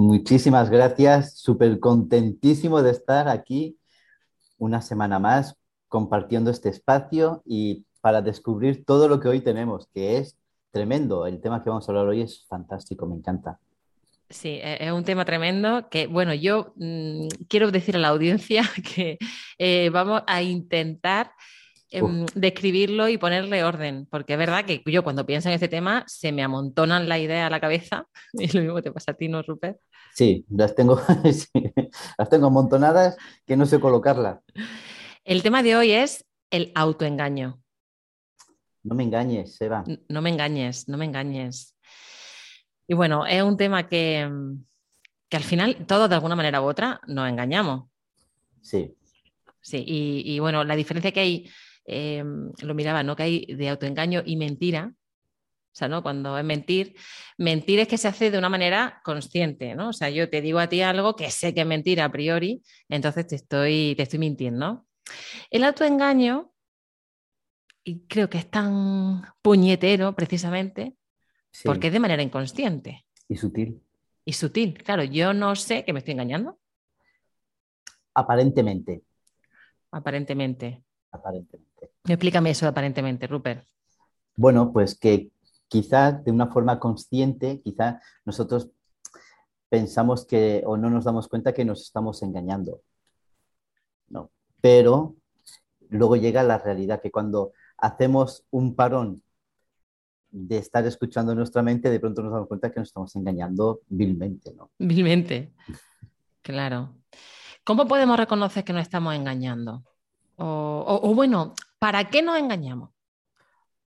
Muchísimas gracias, súper contentísimo de estar aquí una semana más compartiendo este espacio y para descubrir todo lo que hoy tenemos, que es tremendo. El tema que vamos a hablar hoy es fantástico, me encanta. Sí, e-, es un tema tremendo que, bueno, yo mm, quiero decir a la audiencia que eh, vamos a intentar describirlo y ponerle orden, porque es verdad que yo cuando pienso en este tema se me amontonan la idea a la cabeza, y lo mismo te pasa a ti, ¿no, Rupert? Sí, las tengo, las tengo amontonadas que no sé colocarlas. El tema de hoy es el autoengaño. No me engañes, Seba. No me engañes, no me engañes. Y bueno, es un tema que, que al final todos de alguna manera u otra nos engañamos. Sí. Sí, y, bueno, la diferencia que hay, eh, lo miraba, ¿no? Que hay de autoengaño y mentira, o sea, ¿no? Cuando es mentir, mentir es que se hace de una manera consciente, ¿no? O sea, yo te digo a ti algo que sé que es mentira a priori, entonces te estoy, te estoy mintiendo. El autoengaño, y creo que es tan puñetero precisamente, porque es de manera inconsciente. Y sutil. Y sutil, claro, yo no sé que me estoy engañando. Aparentemente. Aparentemente. Aparentemente. Explícame eso aparentemente, Rupert. Bueno, pues que quizás de una forma consciente, quizá nosotros pensamos que o no nos damos cuenta que nos estamos engañando. No, pero luego llega la realidad que cuando hacemos un parón de estar escuchando nuestra mente, de pronto nos damos cuenta que nos estamos engañando vilmente, ¿no? Vilmente, claro. ¿Cómo podemos reconocer que nos estamos engañando? o bueno, ¿para qué nos engañamos?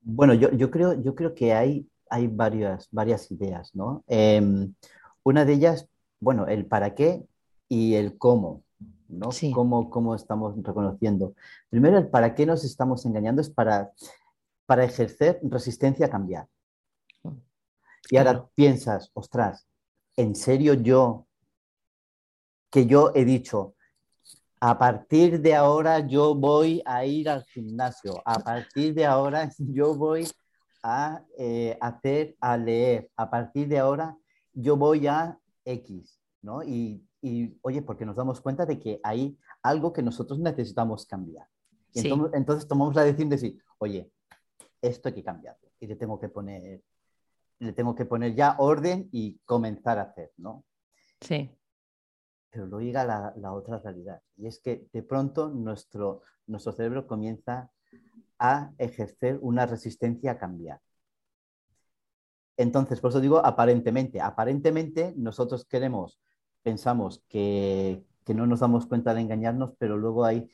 Bueno, yo, creo, yo creo que hay, hay varias, varias ideas, ¿no? Em, una de ellas, bueno, el para qué y el cómo, ¿no? Cómo, estamos reconociendo. Primero, el para qué nos estamos engañando es para, para ejercer resistencia a cambiar. Y ahora piensas, ostras, ¿en serio yo, que yo he dicho, a partir de ahora yo voy a ir al gimnasio, a partir de ahora yo voy a eh, hacer, a leer, a partir de ahora yo voy a X, ¿no? Y, oye, porque nos damos cuenta de que hay algo que nosotros necesitamos cambiar. entonces, tomamos la decisión de decir, oye, esto hay que cambiarlo y le tengo que poner, le tengo que poner ya orden y comenzar a hacer, ¿no? Sí pero luego llega la, otra realidad, y es que de pronto nuestro, nuestro cerebro comienza a ejercer una resistencia a cambiar. Entonces, por eso digo aparentemente. Aparentemente nosotros queremos, pensamos que, no nos damos cuenta de engañarnos, pero luego hay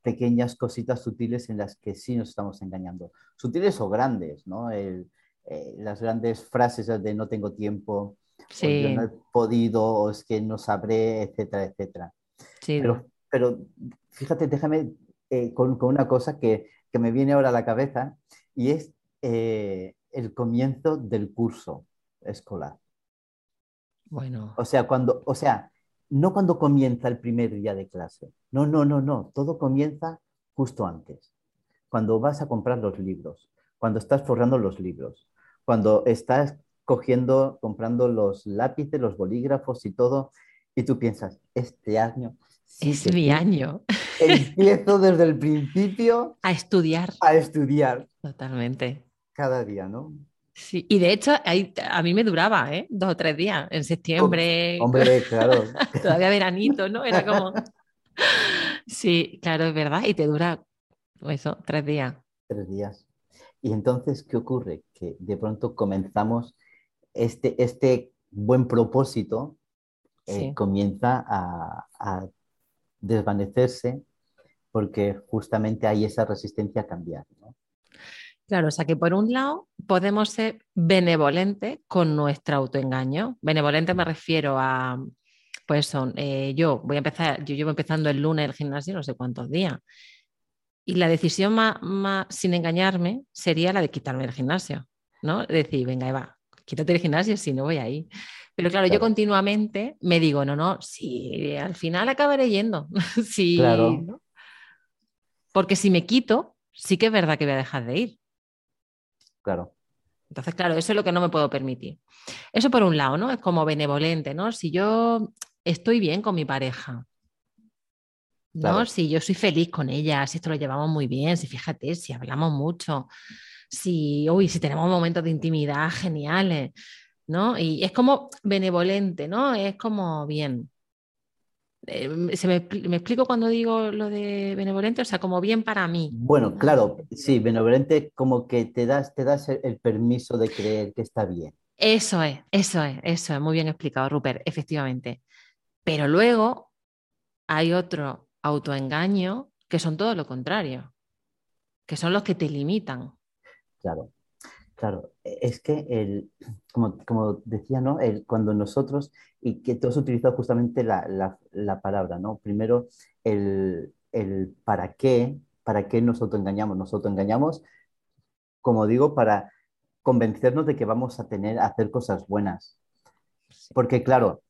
pequeñas cositas sutiles en las que sí nos estamos engañando. Sutiles o grandes, ¿no? Eh, las grandes frases de no tengo tiempo, sí. yo no he podido, o es que no sabré, etcétera, etcétera. Sí. Pero, pero fíjate, déjame eh, con, con, una cosa que, que, me viene ahora a la cabeza y es eh, el comienzo del curso escolar. Bueno. O sea, cuando, o sea, no cuando comienza el primer día de clase. No, no, no, no. Todo comienza justo antes. Cuando vas a comprar los libros, cuando estás forrando los libros, cuando estás cogiendo, comprando los lápices, los bolígrafos y todo, y tú piensas, este año... es mi año. Empiezo desde el principio... A estudiar. A estudiar. Totalmente. Cada día, ¿no? Sí, y de hecho a mí me duraba, ¿eh? Dos o tres días, en septiembre. Hombre, claro. Todavía veranito, ¿no? Era como... Sí, claro, es verdad, y te dura eso, tres días. Tres días. Y entonces, ¿qué ocurre? Que de pronto comenzamos este, este buen propósito eh, comienza a, desvanecerse porque justamente hay esa resistencia a cambiar. Claro, o sea que por un lado podemos ser benevolentes con nuestro autoengaño. Benevolente me refiero a, pues son, eh, yo voy a empezar, yo llevo empezando el lunes el gimnasio no sé cuántos días. Y la decisión más, sin engañarme sería la de quitarme el gimnasio, ¿no? Decir, venga, Eva, quítate el gimnasio si no voy ahí. Pero claro, yo continuamente me digo, no, no, si al final acabaré yendo. sí, claro. Porque si me quito, sí que es verdad que voy a dejar de ir. Claro. Entonces, claro, eso es lo que no me puedo permitir. Eso por un lado, ¿no? Es como benevolente, ¿no? Si yo estoy bien con mi pareja, ¿no? Si yo soy feliz con ella, si esto lo llevamos muy bien, si fíjate, si hablamos mucho, si, uy, si tenemos momentos de intimidad geniales, ¿no? Y es como benevolente, ¿no? Es como bien. Eh, ¿Se me, explico cuando digo lo de benevolente? O sea, como bien para mí. Bueno, claro, sí, benevolente como que te das, te das el, permiso de creer que está bien. Eso es, eso es, eso es, muy bien explicado, Rupert, efectivamente. Pero luego hay otro autoengaño que son todo lo contrario, que son los que te limitan. Claro, claro. Es que, el, como, decía, ¿no? El, cuando nosotros, y que tú has utilizado justamente la, palabra, ¿no? Primero, el, para qué, para qué nos autoengañamos. Nos autoengañamos, como digo, para convencernos de que vamos a tener, a hacer cosas buenas. Porque, claro,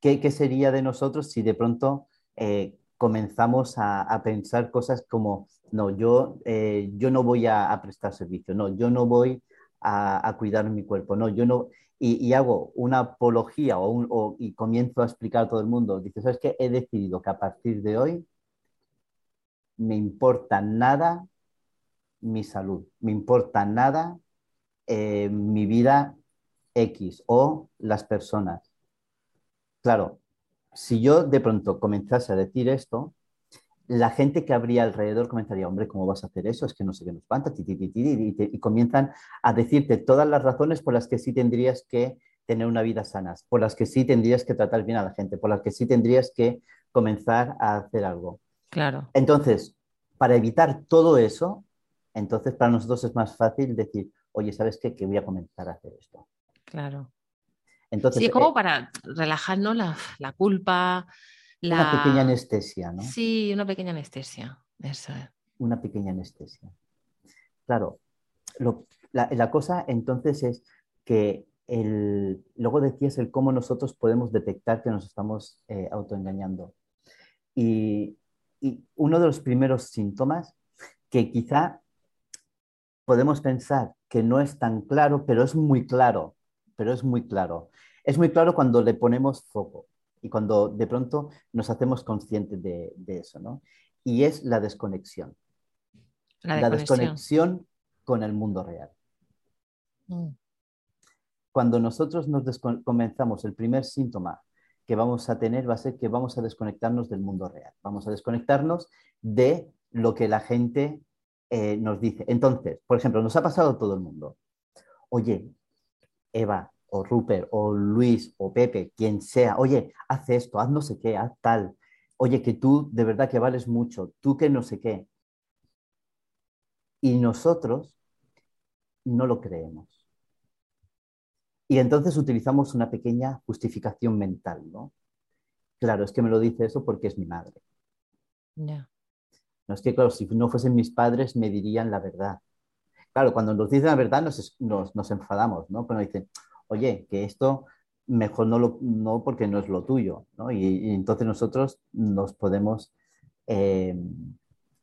¿qué, sería de nosotros si de pronto eh, comenzamos a, pensar cosas como, no, yo, eh, yo no voy a, prestar servicio, no, yo no voy a, cuidar mi cuerpo, no, yo no, y, hago una apología o, y comienzo a explicar a todo el mundo, dices, ¿sabes qué? He decidido que a partir de hoy me importa nada mi salud, me importa nada eh, mi vida X o las personas. Claro, si yo de pronto comenzase a decir esto, la gente que habría alrededor comentaría, hombre, ¿cómo vas a hacer eso? Es que no sé qué nos espanta, y, comienzan a decirte todas las razones por las que sí tendrías que tener una vida sana, por las que sí tendrías que tratar bien a la gente, por las que sí tendrías que comenzar a hacer algo. Claro. Entonces, para evitar todo eso, entonces para nosotros es más fácil decir, oye, ¿sabes qué? Que voy a comenzar a hacer esto. Claro sí, es como eh, para relajarnos la, culpa. Una pequeña anestesia, ¿no? Sí, una pequeña anestesia. Eso es. Una pequeña anestesia. Claro, la, cosa entonces es que el, luego decías el cómo nosotros podemos detectar que nos estamos eh, autoengañando. Y, y, uno de los primeros síntomas que quizá podemos pensar que no es tan claro, pero es muy claro, pero es muy claro. Es muy claro cuando le ponemos foco y cuando de pronto nos hacemos conscientes de, eso, ¿no? Y es la desconexión. La, desconexión con el mundo real. Mm. Cuando nosotros nos comenzamos, el primer síntoma que vamos a tener va a ser que vamos a desconectarnos del mundo real. Vamos a desconectarnos de lo que la gente eh, nos dice. Entonces, por ejemplo, nos ha pasado a todo el mundo. Oye, Eva, o Rupert, o Luis, o Pepe, quien sea, oye, haz esto, haz no sé qué, haz tal, oye, que tú de verdad que vales mucho, tú que no sé qué. Y nosotros no lo creemos. Y entonces utilizamos una pequeña justificación mental, ¿no? Claro, es que me lo dice eso porque es mi madre. No es que, claro, si no fuesen mis padres me dirían la verdad. Claro, cuando nos dicen la verdad nos, nos, enfadamos, ¿no? Cuando dicen, oye, que esto mejor no, lo, no porque no es lo tuyo, ¿no? Y, entonces nosotros nos podemos eh,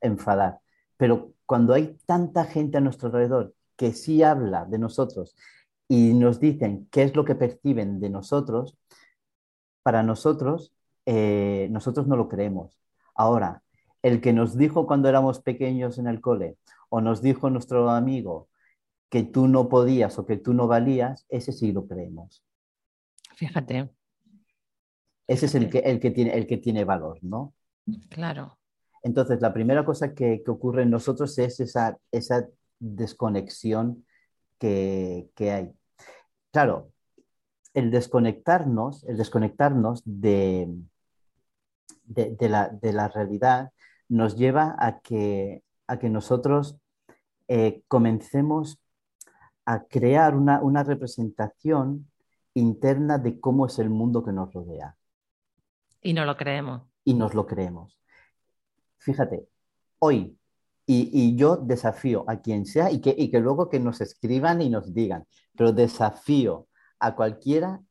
enfadar. Pero cuando hay tanta gente a nuestro alrededor que sí habla de nosotros y nos dicen qué es lo que perciben de nosotros, para nosotros, eh, nosotros no lo creemos. Ahora, el que nos dijo cuando éramos pequeños en el cole, o nos dijo nuestro amigo, que tú no podías o que tú no valías, ese sí lo creemos. Fíjate. Ese es el que, el que, tiene, el que tiene valor, ¿no? Claro. Entonces, la primera cosa que, ocurre en nosotros es esa, esa desconexión que, hay. Claro, el desconectarnos, el desconectarnos de, de, la, realidad nos lleva a que, a que nosotros eh, comencemos a crear una, una representación interna de cómo es el mundo que nos rodea. Y no lo creemos. Y nos lo creemos. Fíjate, hoy, y, yo desafío a quien sea y que, y que luego que nos escriban y nos digan, pero desafío a cualquiera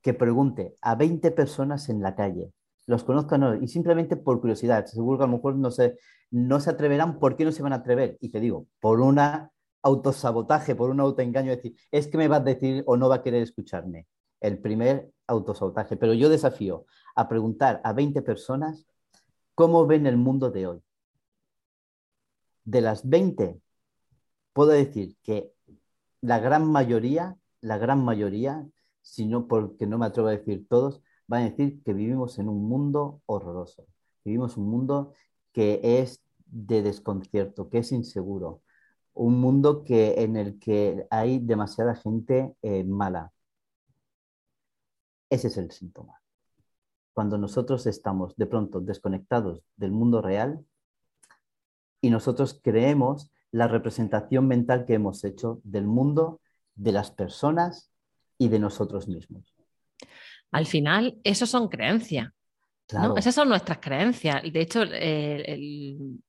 que pregunte a 20 personas en la calle, los conozco no, y simplemente por curiosidad, seguro que a lo mejor no se, no se atreverán, ¿por qué no se van a atrever? Y te digo, por una autosabotaje, por un autoengaño, decir, es que me va a decir o no va a querer escucharme. El primer autosabotaje. Pero yo desafío a preguntar a 20 personas cómo ven el mundo de hoy. De las 20, puedo decir que la gran mayoría, la gran mayoría, si no porque no me atrevo a decir todos, van a decir que vivimos en un mundo horroroso. Vivimos un mundo que es de desconcierto, que es inseguro, un mundo que, en el que hay demasiada gente eh, mala. Ese es el síntoma. Cuando nosotros estamos de pronto desconectados del mundo real y nosotros creemos la representación mental que hemos hecho del mundo, de las personas y de nosotros mismos. Al final, eso son creencias. Esas son nuestras creencias. De hecho, el,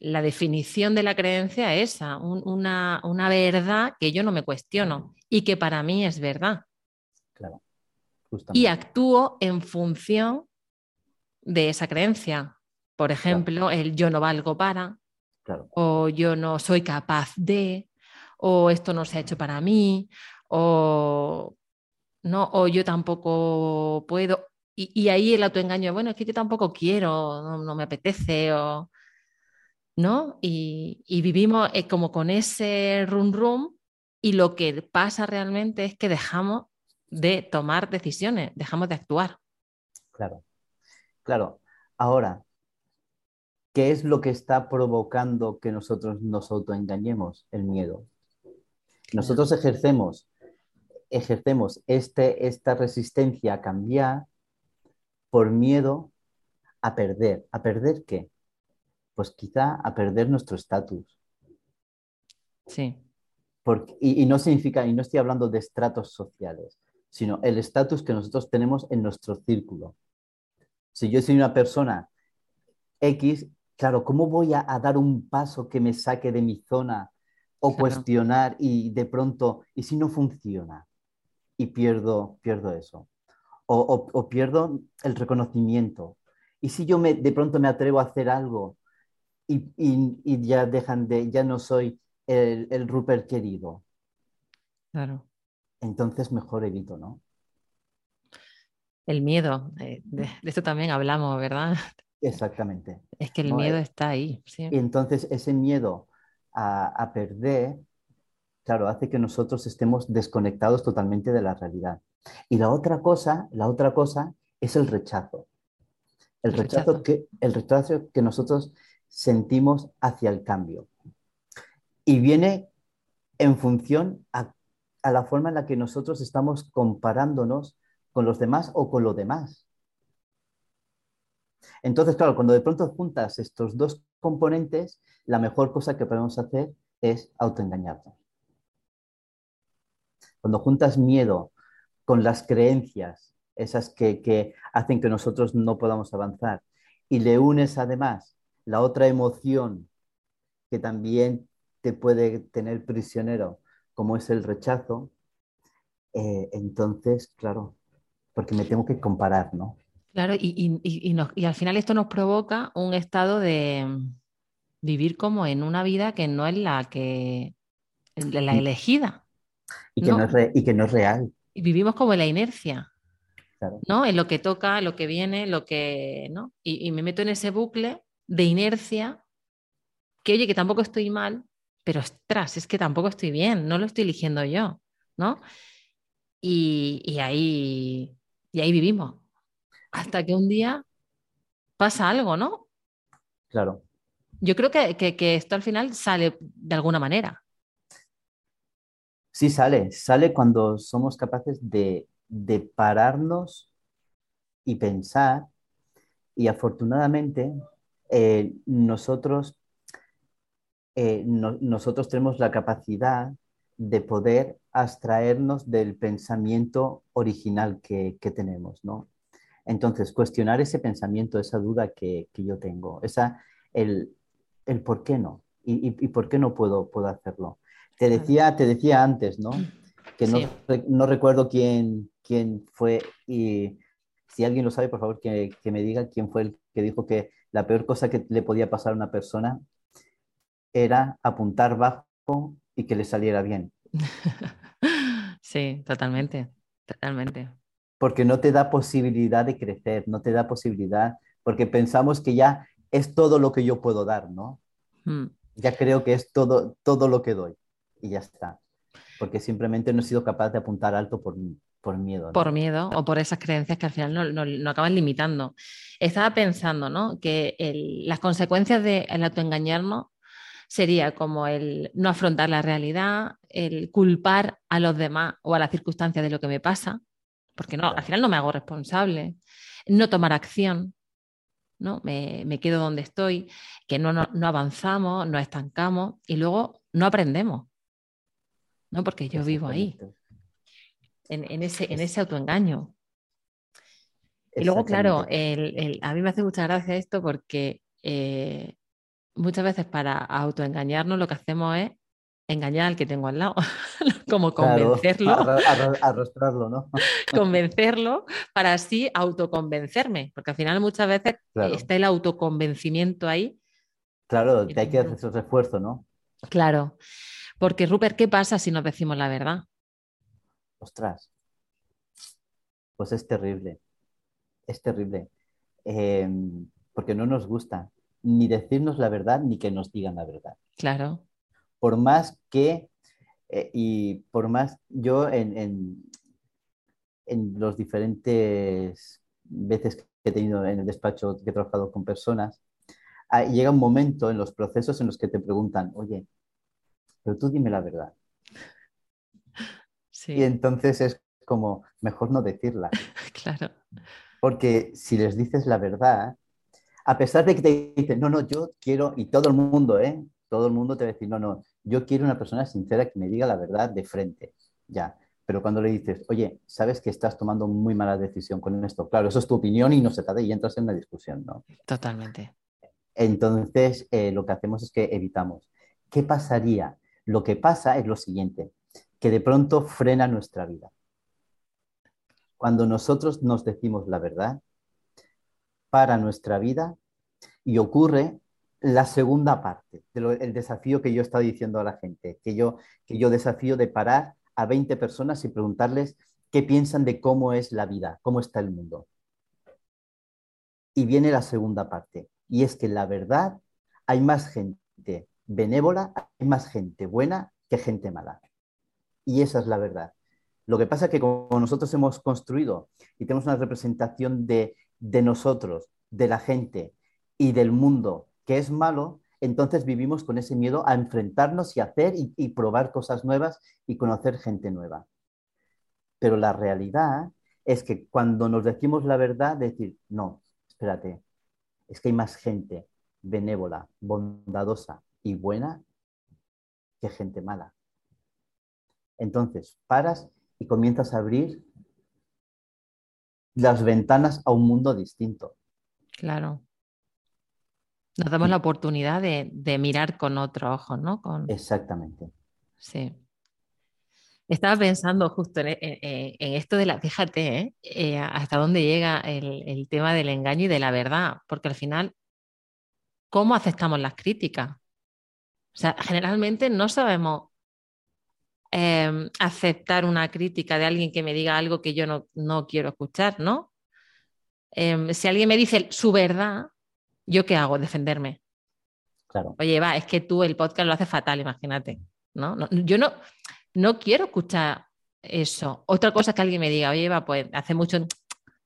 la definición de la creencia es esa, una, verdad que yo no me cuestiono y que para mí es verdad. Claro, y actúo en función de esa creencia. Por ejemplo, el yo no valgo para, o yo no soy capaz de, o esto no se ha hecho para mí, o, no, o yo tampoco puedo. Y, ahí el autoengaño, bueno, es que yo tampoco quiero, no, no me apetece, o ¿no? Y, vivimos eh, como con ese rum rum y lo que pasa realmente es que dejamos de tomar decisiones, dejamos de actuar. Claro, claro. Ahora, ¿qué es lo que está provocando que nosotros nos autoengañemos? El miedo. Nosotros ejercemos, ejercemos este, esta resistencia a cambiar por miedo a perder. ¿A perder qué? Pues quizá a perder nuestro estatus. Sí. y, no significa, y no estoy hablando de estratos sociales, sino el estatus que nosotros tenemos en nuestro círculo. Si yo soy una persona X, claro, ¿cómo voy a, dar un paso que me saque de mi zona o cuestionar y de pronto, ¿y si no funciona? Y pierdo, pierdo eso. O, o, pierdo el reconocimiento. ¿Y si yo me, de pronto me atrevo a hacer algo y, ya dejan de, ya no soy el, el Rupert querido. Claro. Entonces mejor evito, ¿no? El miedo, eh, de, esto también hablamos, ¿verdad? Exactamente. Es que el miedo eh, está ahí. Y entonces ese miedo a, a, perder, claro, hace que nosotros estemos desconectados totalmente de la realidad. Y la otra cosa, la otra cosa es el rechazo. El, rechazo, Que, el rechazo que nosotros sentimos hacia el cambio. Y viene en función a, la forma en la que nosotros estamos comparándonos con los demás o con lo demás. Entonces, claro, cuando de pronto juntas estos dos componentes, la mejor cosa que podemos hacer es autoengañarnos. Cuando juntas miedo con las creencias, esas que, que hacen que nosotros no podamos avanzar, y le unes además la otra emoción que también te puede tener prisionero, como es el rechazo, eh, entonces, claro, porque me tengo que comparar, ¿no? Claro, y, y, al final esto nos provoca un estado de vivir como en una vida que no es la que la elegida. Y que no, es, y que no es real. Y vivimos como en la inercia. ¿no? En lo que toca, lo que viene, lo que. ¿no? y me meto en ese bucle de inercia, que oye, que tampoco estoy mal, pero ostras, es que tampoco estoy bien, no lo estoy eligiendo yo, ¿no? Y, ahí, y ahí vivimos. Hasta que un día pasa algo, ¿no? Claro. Yo creo que, que, esto al final sale de alguna manera. Sí, sale. Sale cuando somos capaces de, de pararnos y pensar. Y afortunadamente eh, nosotros eh, nosotros tenemos la capacidad de poder abstraernos del pensamiento original que, tenemos, ¿no? Entonces, cuestionar ese pensamiento, esa duda que, yo tengo, esa, el, el, por qué no y, por qué no puedo, puedo hacerlo. Te decía, te decía antes, ¿no? Que no, no recuerdo quién, quién fue y si alguien lo sabe, por favor, que, que, me diga quién fue el que dijo que la peor cosa que le podía pasar a una persona era apuntar bajo y que le saliera bien. Sí, totalmente, totalmente. Porque no te da posibilidad de crecer, no te da posibilidad, porque pensamos que ya es todo lo que yo puedo dar, ¿no? Mm. Ya creo que es todo, todo lo que doy y ya está. Porque simplemente no he sido capaz de apuntar alto por, por miedo. Por miedo o por esas creencias que al final no, no, acaban limitando. Estaba pensando, ¿no? Que las consecuencias del de autoengañarnos sería como el no afrontar la realidad, el culpar a los demás o a las circunstancias de lo que me pasa, porque no, al final no me hago responsable, no tomar acción, ¿no? Me, quedo donde estoy, que no, no, avanzamos, no estancamos y luego no aprendemos, ¿no? porque yo vivo ahí, en, ese, en ese autoengaño. Y luego, claro, a mí me hace mucha gracia esto porque eh, muchas veces para autoengañarnos lo que hacemos es engañar al que tengo al lado, como convencerlo. arrastrarlo, ¿no? convencerlo para así autoconvencerme, porque al final muchas veces está el autoconvencimiento ahí. Claro, que hay que hacer ese refuerzo, ¿no? Claro, porque Rupert, ¿qué pasa si nos decimos la verdad? Ostras, pues es terrible, es terrible, em, porque no nos gusta, ni decirnos la verdad ni que nos digan la verdad. Claro. Por más que, eh, y por más yo en, en, en, los diferentes veces que he tenido en el despacho, que he trabajado con personas, ah, llega un momento en los procesos en los que te preguntan, oye, pero tú dime la verdad. Sí. Y entonces es como, mejor no decirla. claro. Porque si les dices la verdad, a pesar de que te dicen, no, no, yo quiero, y todo el mundo, ¿eh? Todo el mundo te va a decir, no, no, yo quiero una persona sincera que me diga la verdad de frente, ya. Pero cuando le dices, oye, sabes que estás tomando muy mala decisión con esto, claro, eso es tu opinión y no se trata y entras en una discusión, ¿no? Totalmente. Entonces, eh, lo que hacemos es que evitamos. ¿Qué pasaría? Lo que pasa es lo siguiente, que de pronto frena nuestra vida. Cuando nosotros nos decimos la verdad, para nuestra vida y ocurre la segunda parte del desafío que yo estaba diciendo a la gente, que yo, que yo desafío de parar a 20 personas y preguntarles qué piensan de cómo es la vida, cómo está el mundo. Y viene la segunda parte, y es que la verdad hay más gente benévola, hay más gente buena que gente mala. Y esa es la verdad. Lo que pasa es que como nosotros hemos construido y tenemos una representación de de nosotros, de la gente y del mundo que es malo, entonces vivimos con ese miedo a enfrentarnos y hacer y, probar cosas nuevas y conocer gente nueva. Pero la realidad es que cuando nos decimos la verdad, decir, no, espérate, es que hay más gente benévola, bondadosa y buena que gente mala. Entonces, paras y comienzas a abrir las ventanas a un mundo distinto. Claro. Nos damos la oportunidad de, mirar con otro ojo, ¿no? Con... Exactamente. Sí. Estaba pensando justo en, esto de la, fíjate, ¿eh? Eh, hasta dónde llega el, tema del engaño y de la verdad, porque al final, ¿cómo aceptamos las críticas? O sea, generalmente no sabemos Em, aceptar una crítica de alguien que me diga algo que yo no, quiero escuchar, ¿no? Em, si alguien me dice su verdad, ¿yo qué hago? Defenderme. Claro. Oye, va, es que tú el podcast lo haces fatal, imagínate. ¿no? yo no, no quiero escuchar eso. Otra cosa es que alguien me diga, oye, va, pues hace mucho.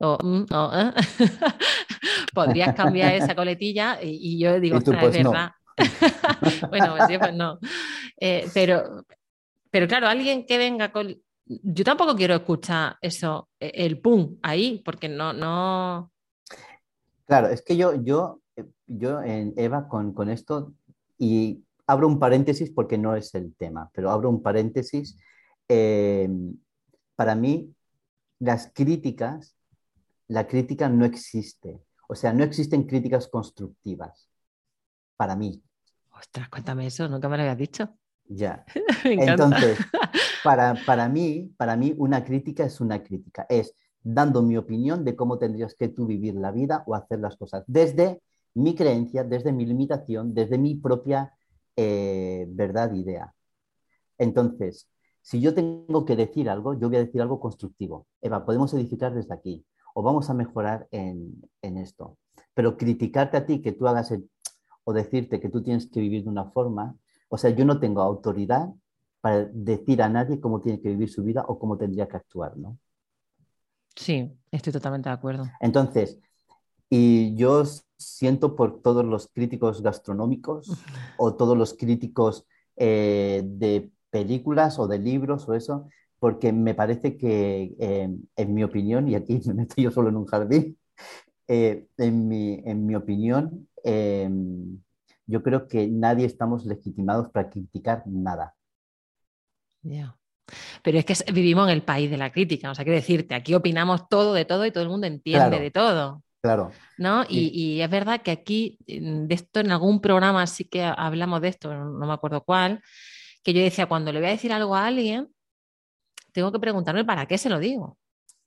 Mm, ¿eh? Podrías cambiar esa coletilla y, yo digo, es pues verdad. bueno, pues, pues no. Eh, pero, pero claro, alguien que venga con... Yo tampoco quiero escuchar eso, e, el pum, ahí, porque no, no... Claro, es que yo, yo, yo en Eva, con, esto, y abro un paréntesis porque no es el tema, pero abro un paréntesis. Eh, para mí, las críticas, la crítica no existe. O sea, no existen críticas constructivas. Para mí. Ostras, cuéntame eso, nunca me lo habías dicho. Ya. Entonces, para, para, mí, para mí, una crítica es una crítica. Es dando mi opinión de cómo tendrías que tú vivir la vida o hacer las cosas. Desde mi creencia, desde mi limitación, desde mi propia eh, verdad, idea. Entonces, si yo tengo que decir algo, yo voy a decir algo constructivo. Eva, podemos edificar desde aquí o vamos a mejorar en, esto. Pero criticarte a ti que tú hagas o decirte que tú tienes que vivir de una forma, o sea, yo no tengo autoridad para decir a nadie cómo tiene que vivir su vida o cómo tendría que actuar, ¿no? Sí, estoy totalmente de acuerdo. Entonces, y yo siento por todos los críticos gastronómicos o todos los críticos eh, de películas o de libros o eso, porque me parece que, eh, en mi opinión, y aquí me meto yo solo en un jardín, eh, en, mi, en, mi, opinión, yo creo que nadie estamos legitimados para criticar nada. Ya. Pero es que vivimos en el país de la crítica, o sea, quiero decirte, aquí opinamos todo de todo y todo el mundo entiende de todo. Claro. ¿no? Y, es verdad que aquí, de esto en algún programa sí que hablamos de esto, no me acuerdo cuál, que yo decía, cuando le voy a decir algo a alguien, tengo que preguntarme para qué se lo digo.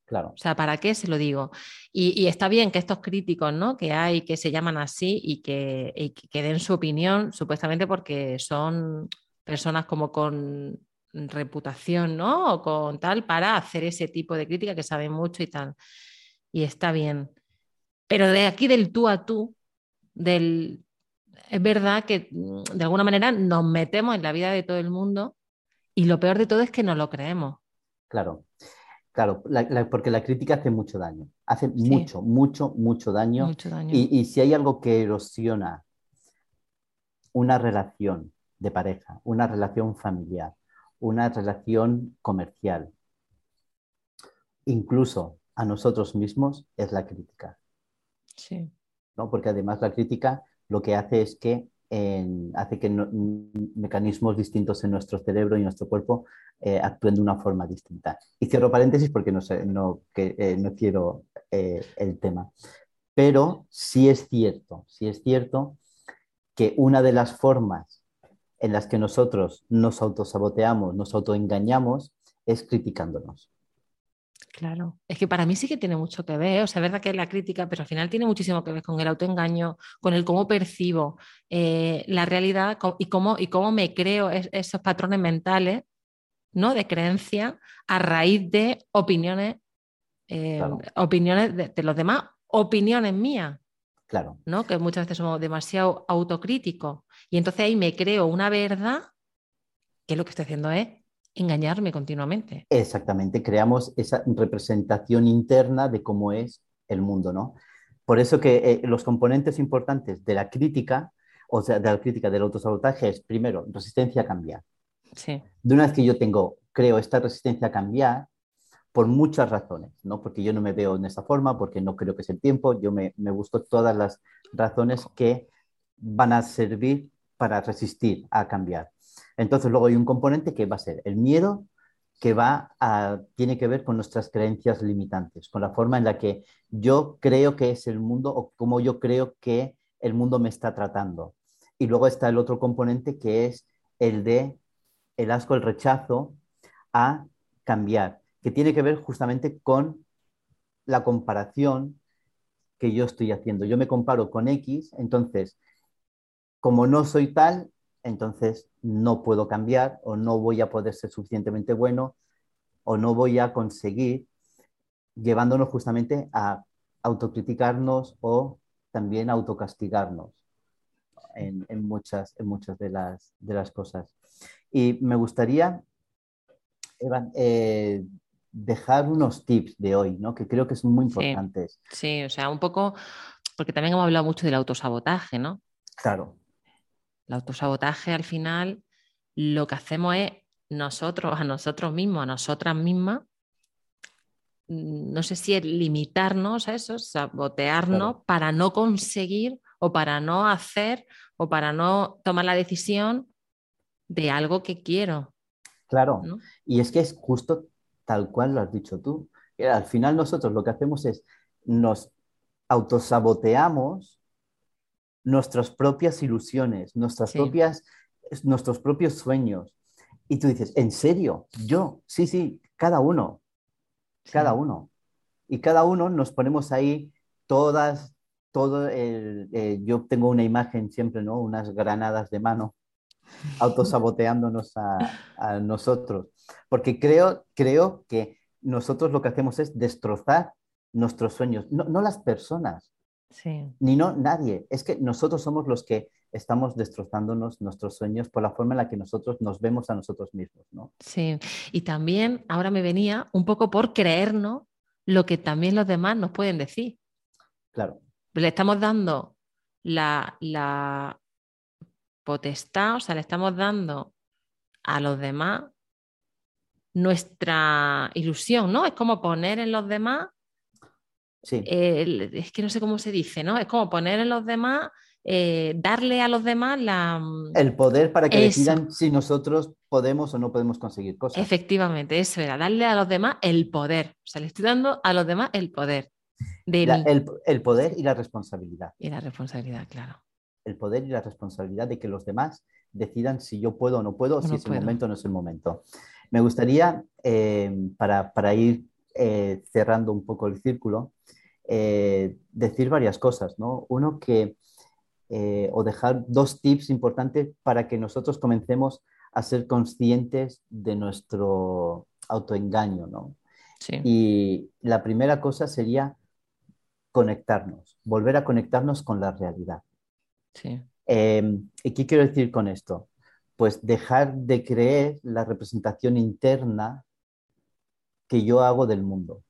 Claro. O sea, ¿para qué se lo digo? Y, está bien que estos críticos, ¿no? Que hay, que se llaman así y que, y que den su opinión, supuestamente porque son personas como con reputación, ¿no? O con tal, para hacer ese tipo de crítica que saben mucho y tal. Y está bien. Pero de aquí del tú a tú, del, es verdad que mm, de alguna manera nos metemos en la vida de todo el mundo y lo peor de todo es que no lo creemos. Claro, claro, porque la crítica hace mucho daño, hace mucho, mucho, mucho daño. Mucho daño. Y, y si hay algo que erosiona una relación de pareja, una relación familiar, una relación comercial, incluso a nosotros mismos, es la crítica. Sí. ¿no? Porque además la crítica lo que hace es que hace que mecanismos distintos en nuestro cerebro y nuestro cuerpo eh, actúen de una forma distinta. Y cierro paréntesis porque no, sé, no, que, eh, no quiero eh, el tema. Pero sí es cierto, sí es cierto que una de las formas en las que nosotros nos autosaboteamos, nos autoengañamos, es criticándonos. Claro, es que para mí sí que tiene mucho que ver, o sea, es verdad que es la crítica, pero al final tiene muchísimo que ver con el autoengaño, con el cómo percibo eh, la realidad y cómo, y cómo me creo esos patrones mentales, ¿no? De creencia a raíz de opiniones, eh, opiniones de, los demás, opiniones mías. Claro. ¿no? Que muchas veces somos demasiado autocríticos. Y entonces ahí me creo una verdad que lo que estoy haciendo es engañarme continuamente. Exactamente, creamos esa representación interna de cómo es el mundo, ¿no? Por eso que eh, los componentes importantes de la crítica, o sea, de la crítica del autosabotaje es, primero, resistencia a cambiar. Sí. De una vez que yo tengo, creo esta resistencia a cambiar, por muchas razones, ¿no? Porque yo no me veo en esa forma, porque no creo que es el tiempo, yo me, me busco todas las razones que van a servir para resistir a cambiar. Entonces luego hay un componente que va a ser el miedo, que va a, tiene que ver con nuestras creencias limitantes, con la forma en la que yo creo que es el mundo o cómo yo creo que el mundo me está tratando. Y luego está el otro componente que es el de el asco, el rechazo a cambiar, que tiene que ver justamente con la comparación que yo estoy haciendo. Yo me comparo con X, entonces, como no soy tal, entonces no puedo cambiar o no voy a poder ser suficientemente bueno o no voy a conseguir llevándonos justamente a autocriticarnos o también autocastigarnos en, en muchas, en muchas de, las, de las cosas. Y me gustaría, Evan, eh, dejar unos tips de hoy, ¿no? que creo que son muy importantes. Sí, o sea, un poco, porque también hemos hablado mucho del autosabotaje, ¿no? Claro. El autosabotaje al final lo que hacemos es nosotros, a nosotros mismos, a nosotras mismas, mm, no sé si es limitarnos a eso, sabotearnos para no conseguir o para no hacer o para no tomar la decisión de algo que quiero. Claro, y es que es justo tal cual lo has dicho tú. Al final nosotros lo que hacemos es nos autosaboteamos nuestras propias ilusiones, nuestras propias, nuestros propios sueños. Y tú dices, ¿en serio? Yo, sí, sí, cada uno, cada uno. Y cada uno nos ponemos ahí todas, todo el, eh, yo tengo una imagen siempre, ¿no? Unas granadas de mano autosaboteándonos a, a nosotros. Porque creo, creo que nosotros lo que hacemos es destrozar nuestros sueños, no, no las personas, sí. ni no nadie. Es que nosotros somos los que estamos destrozándonos nuestros sueños por la forma en la que nosotros nos vemos a nosotros mismos, ¿no? Sí, y también ahora me venía un poco por creernos lo que también los demás nos pueden decir. Claro. Le estamos dando la, la potestad, o sea, le estamos dando a los demás nuestra ilusión, ¿no? Es como poner en los demás, sí. es que no sé cómo se dice, ¿no? Es como poner en los demás, eh, darle a los demás la... Mm, el poder para que decidan si nosotros podemos o no podemos conseguir cosas. Efectivamente, eso era, darle a los demás el poder. O sea, le estoy dando a los demás el poder. De el poder y la responsabilidad. Y la responsabilidad, claro el poder y la responsabilidad de que los demás decidan si yo puedo o no puedo, si es el momento o no es el momento. Me gustaría, eh, para, ir eh, cerrando un poco el círculo, eh, decir varias cosas, ¿no? Uno que, o dejar dos tips importantes para que nosotros comencemos a ser conscientes de nuestro autoengaño, ¿no? Y la primera cosa sería conectarnos, volver a conectarnos con la realidad. Em, ¿Y qué quiero decir con esto? Pues dejar de creer la representación interna que yo hago del mundo.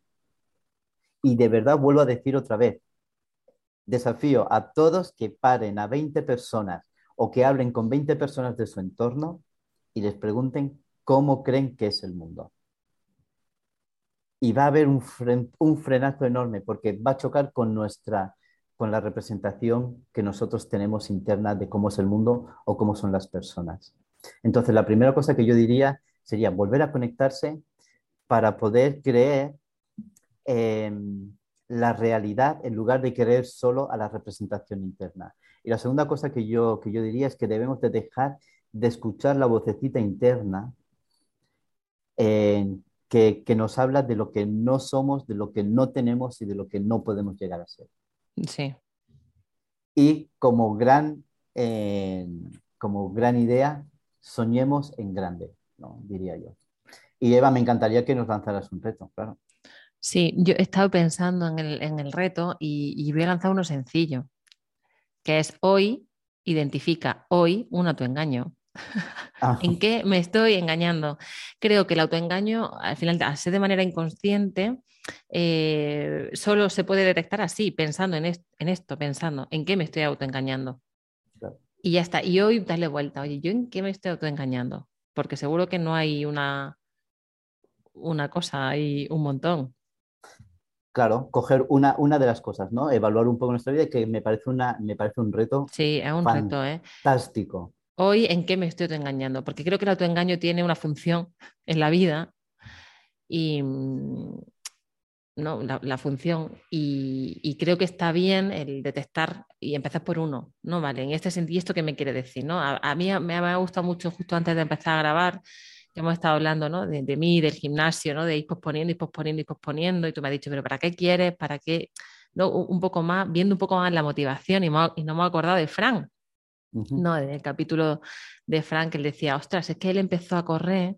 Y de verdad vuelvo a decir otra vez, desafío a todos que paren a 20 personas o que hablen con 20 personas de su entorno y les pregunten cómo creen que es el mundo. Y va a haber un, un frenazo enorme porque va a chocar con nuestra con la representación que nosotros tenemos interna de cómo es el mundo o cómo son las personas. Entonces, la primera cosa que yo diría sería volver a conectarse para poder creer en la realidad en lugar de creer solo a la representación interna. Y la segunda cosa que yo, que yo diría es que debemos de dejar de escuchar la vocecita interna que, que nos habla de lo que no somos, de lo que no tenemos y de lo que no podemos llegar a ser. Sí. Y como gran, eh, como gran idea, soñemos en grande, ¿no? diría yo. Y Eva, me encantaría que nos lanzaras un reto, claro. Sí, yo he estado pensando en el, reto y, voy a lanzar uno sencillo, que es hoy, identifica hoy un autoengaño. Ah. ¿En qué me estoy engañando? Creo que el autoengaño, al final, al ser de manera inconsciente, eh, solo se puede detectar así, pensando en, esto, pensando en qué me estoy autoengañando. Y ya está. Y hoy darle vuelta, oye, ¿yo en qué me estoy autoengañando? Porque seguro que no hay una, una cosa, hay un montón. Claro, coger una, una de las cosas, ¿no? Evaluar un poco nuestra vida, que me parece, una, me parece un reto. Sí, es un reto, ¿eh? Fantástico. Hoy, ¿en qué me estoy autoengañando? Porque creo que el autoengaño tiene una función en la vida y, mm, ¿no? la, función y, creo que está bien el detectar y empezar por uno, ¿no? Vale, en este sentido, ¿esto qué me quiere decir? ¿no? A, mí me, ha gustado mucho justo antes de empezar a grabar, que hemos estado hablando ¿no? de, mí, del gimnasio, ¿no? de ir posponiendo y posponiendo y posponiendo y tú me has dicho, pero ¿para qué quieres? ¿Para qué? ¿No? Un poco más, viendo un poco más la motivación y, no me he acordado de Frank, ¿no? En el capítulo de Frank, él decía, ostras, es que él empezó a correr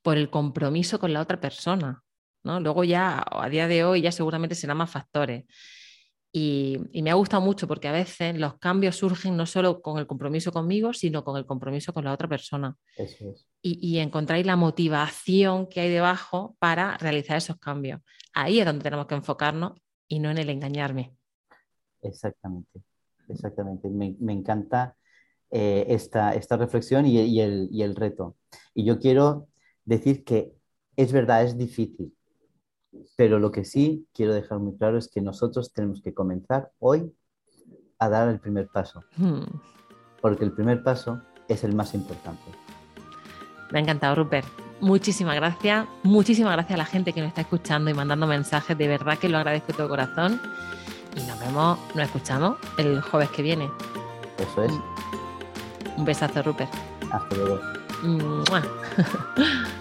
por el compromiso con la otra persona. Luego ya, a día de hoy, ya seguramente serán más factores. Y, me ha gustado mucho porque a veces los cambios surgen no solo con el compromiso conmigo, sino con el compromiso con la otra persona. Eso es. Y, y encontráis la motivación que hay debajo para realizar esos cambios. Ahí es donde tenemos que enfocarnos y no en el engañarme. Exactamente, exactamente. Me, encanta eh, esta, esta, reflexión y, el, y el reto. Y yo quiero decir que es verdad, es difícil, pero lo que sí quiero dejar muy claro es que nosotros tenemos que comenzar hoy a dar el primer paso. Hmm. Porque el primer paso es el más importante. Me ha encantado, Rupert. Muchísimas gracias. Muchísimas gracias a la gente que nos está escuchando y mandando mensajes. De verdad que lo agradezco de todo corazón. Y nos vemos, nos escuchamos el jueves que viene. Eso es. Un besazo, Rupert. Hasta luego.